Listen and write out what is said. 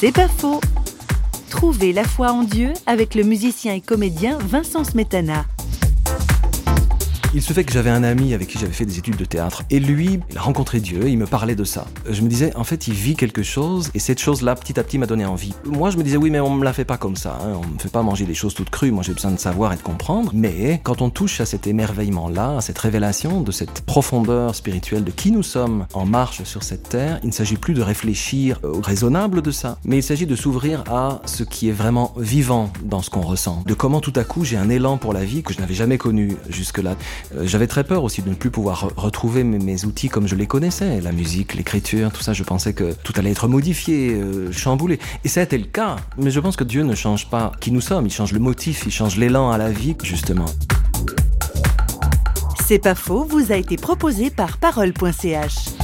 C'est pas faux. Trouvez la foi en Dieu avec le musicien et comédien Vincent Smetana. Il se fait que j'avais un ami avec qui j'avais fait des études de théâtre. Et lui, il a rencontré Dieu, il me parlait de ça. Je me disais, en fait, il vit quelque chose, et cette chose-là, petit à petit, m'a donné envie. Moi, je me disais, oui, mais on me la fait pas comme ça. Hein. On me fait pas manger des choses toutes crues. Moi, j'ai besoin de savoir et de comprendre. Mais quand on touche à cet émerveillement-là, à cette révélation de cette profondeur spirituelle de qui nous sommes en marche sur cette terre, il ne s'agit plus de réfléchir au raisonnable de ça, mais il s'agit de s'ouvrir à ce qui est vraiment vivant dans ce qu'on ressent. De comment tout à coup j'ai un élan pour la vie que je n'avais jamais connu jusque-là. Euh, j'avais très peur aussi de ne plus pouvoir retrouver mes, outils comme je les connaissais, la musique, l'écriture, tout ça. Je pensais que tout allait être modifié, euh, chamboulé. Et ça a été le cas. Mais je pense que Dieu ne change pas qui nous sommes. Il change le motif, il change l'élan à la vie, justement. C'est pas faux, vous a été proposé par parole.ch.